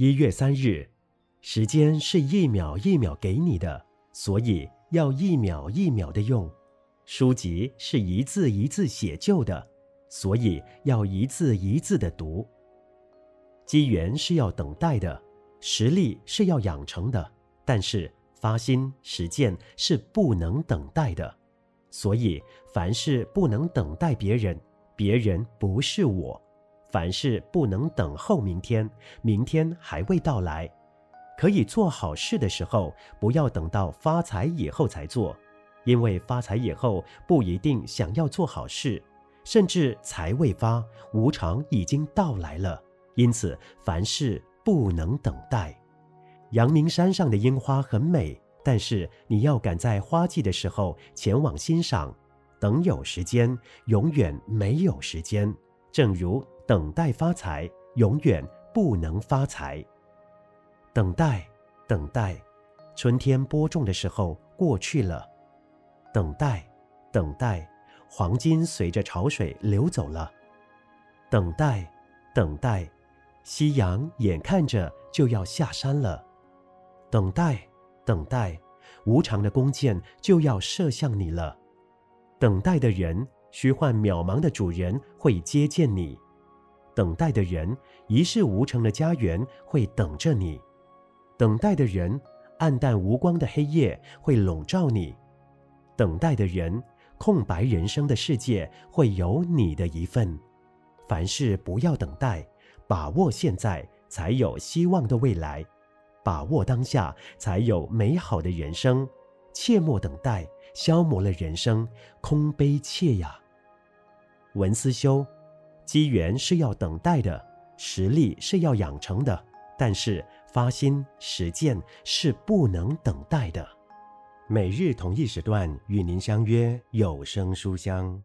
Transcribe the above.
一月三日，时间是一秒一秒给你的，所以要一秒一秒的用。书籍是一字一字写就的，所以要一字一字的读。机缘是要等待的，实力是要养成的，但是发心实践是不能等待的。所以凡事不能等待别人，别人不是我；凡事不能等候明天，明天还未到来。可以做好事的时候，不要等到发财以后才做。因为发财以后不一定想要做好事，甚至财未发，无常已经到来了。因此，凡事不能等待。阳明山上的樱花很美，但是你要赶在花季的时候前往欣赏。等有时间，永远没有时间。正如等待发财，永远不能发财。等待，等待，春天播种的时候过去了。等待，等待，黄金随着潮水流走了。等待，等待，夕阳眼看着就要下山了。等待，等待，无常的弓箭就要射向你了。等待的人，虚幻渺茫的主人会接见你。等待的人，一事无成的家园会等着你。等待的人，暗淡无光的黑夜会笼罩你。等待的人，空白人生的世界会有你的一份。凡事不要等待，把握现在才有希望的未来，把握当下才有美好的人生。切莫等待，消磨了人生，空悲切呀。文思修，机缘是要等待的，实力是要养成的，但是发心实践是不能等待的。每日同一时段与您相约有声书香。